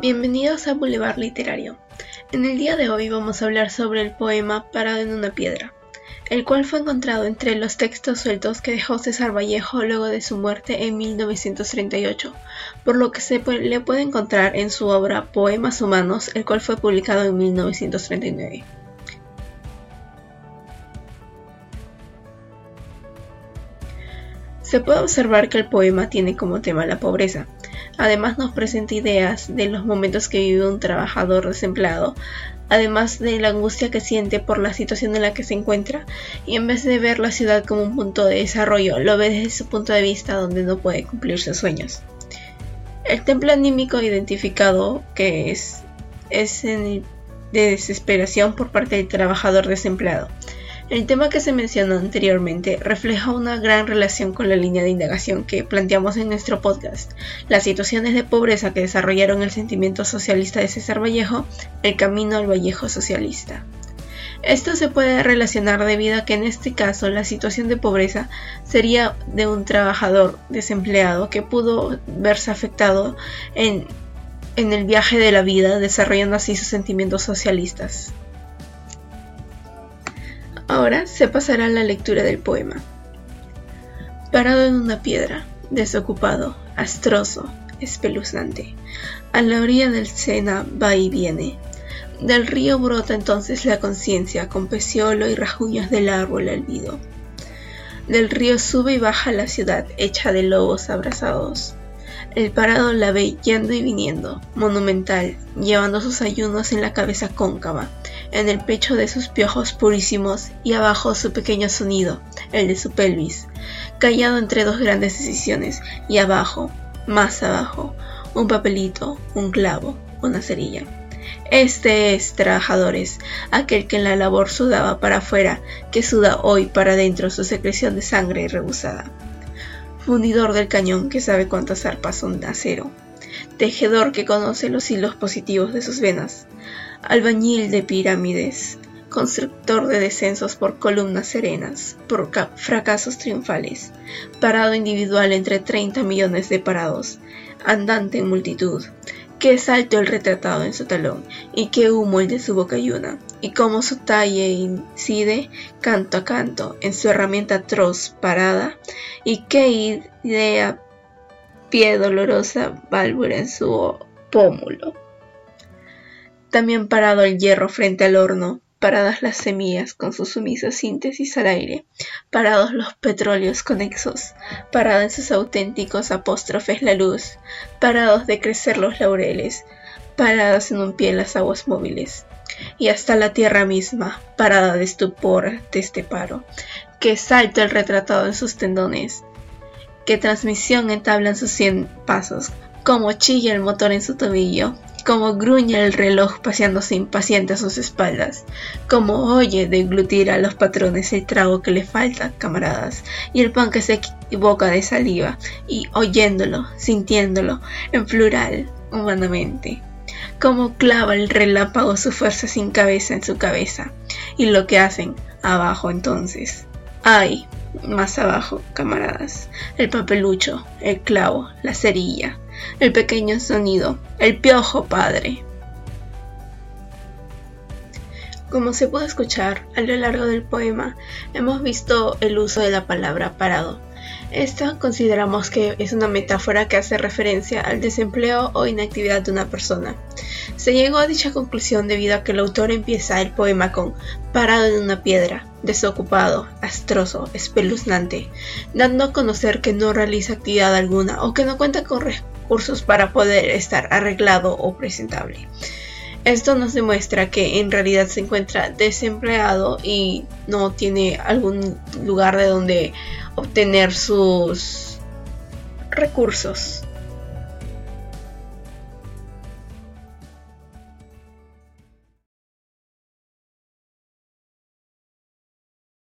Bienvenidos a Boulevard Literario. En el día de hoy vamos a hablar sobre el poema Parado en una piedra, el cual fue encontrado entre los textos sueltos que dejó César Vallejo luego de su muerte en 1938, por lo que se le puede encontrar en su obra Poemas Humanos, el cual fue publicado en 1939. Se puede observar que el poema tiene como tema la pobreza, Además nos presenta ideas de los momentos que vive un trabajador desempleado, además de la angustia que siente por la situación en la que se encuentra, y en vez de ver la ciudad como un punto de desarrollo, lo ve desde su punto de vista donde no puede cumplir sus sueños. El templo anímico identificado que es, es de desesperación por parte del trabajador desempleado el tema que se mencionó anteriormente refleja una gran relación con la línea de indagación que planteamos en nuestro podcast, las situaciones de pobreza que desarrollaron el sentimiento socialista de César Vallejo, el camino al Vallejo socialista. Esto se puede relacionar debido a que en este caso la situación de pobreza sería de un trabajador desempleado que pudo verse afectado en, en el viaje de la vida desarrollando así sus sentimientos socialistas. Ahora se pasará a la lectura del poema. Parado en una piedra, desocupado, astroso, espeluznante, a la orilla del Sena va y viene. Del río brota entonces la conciencia con peciolo y rajuños del árbol albido. Del río sube y baja la ciudad hecha de lobos abrazados. El parado la ve yendo y viniendo, monumental, llevando sus ayunos en la cabeza cóncava, en el pecho de sus piojos purísimos y abajo su pequeño sonido, el de su pelvis, callado entre dos grandes decisiones, y abajo, más abajo, un papelito, un clavo, una cerilla. Este es, trabajadores, aquel que en la labor sudaba para afuera, que suda hoy para adentro su secreción de sangre rebusada fundidor del cañón que sabe cuántas arpas son de acero, tejedor que conoce los hilos positivos de sus venas, albañil de pirámides, constructor de descensos por columnas serenas, por fracasos triunfales, parado individual entre 30 millones de parados, andante en multitud, qué salto el retratado en su talón, y qué humo el de su bocayuna, y cómo su talle incide canto a canto en su herramienta atroz parada, y qué idea pie dolorosa válvula en su pómulo. También parado el hierro frente al horno, paradas las semillas con su sumisa síntesis al aire, parados los petróleos conexos, parada en sus auténticos apóstrofes la luz, parados de crecer los laureles, paradas en un pie las aguas móviles, y hasta la tierra misma, parada de estupor de este paro, que salta el retratado en sus tendones, que transmisión entablan sus cien pasos, como chilla el motor en su tobillo, como gruñe el reloj paseándose impaciente a sus espaldas, como oye deglutir a los patrones el trago que le falta, camaradas, y el pan que se equivoca de saliva, y oyéndolo, sintiéndolo, en plural, humanamente, como clava el relámpago su fuerza sin cabeza en su cabeza, y lo que hacen abajo entonces. ¡Ay! Más abajo, camaradas, el papelucho, el clavo, la cerilla, el pequeño sonido, el piojo padre. Como se puede escuchar a lo largo del poema, hemos visto el uso de la palabra parado. Esta consideramos que es una metáfora que hace referencia al desempleo o inactividad de una persona. Se llegó a dicha conclusión debido a que el autor empieza el poema con parado en una piedra, desocupado, astroso, espeluznante, dando a conocer que no realiza actividad alguna o que no cuenta con recursos para poder estar arreglado o presentable. Esto nos demuestra que en realidad se encuentra desempleado y no tiene algún lugar de donde obtener sus recursos.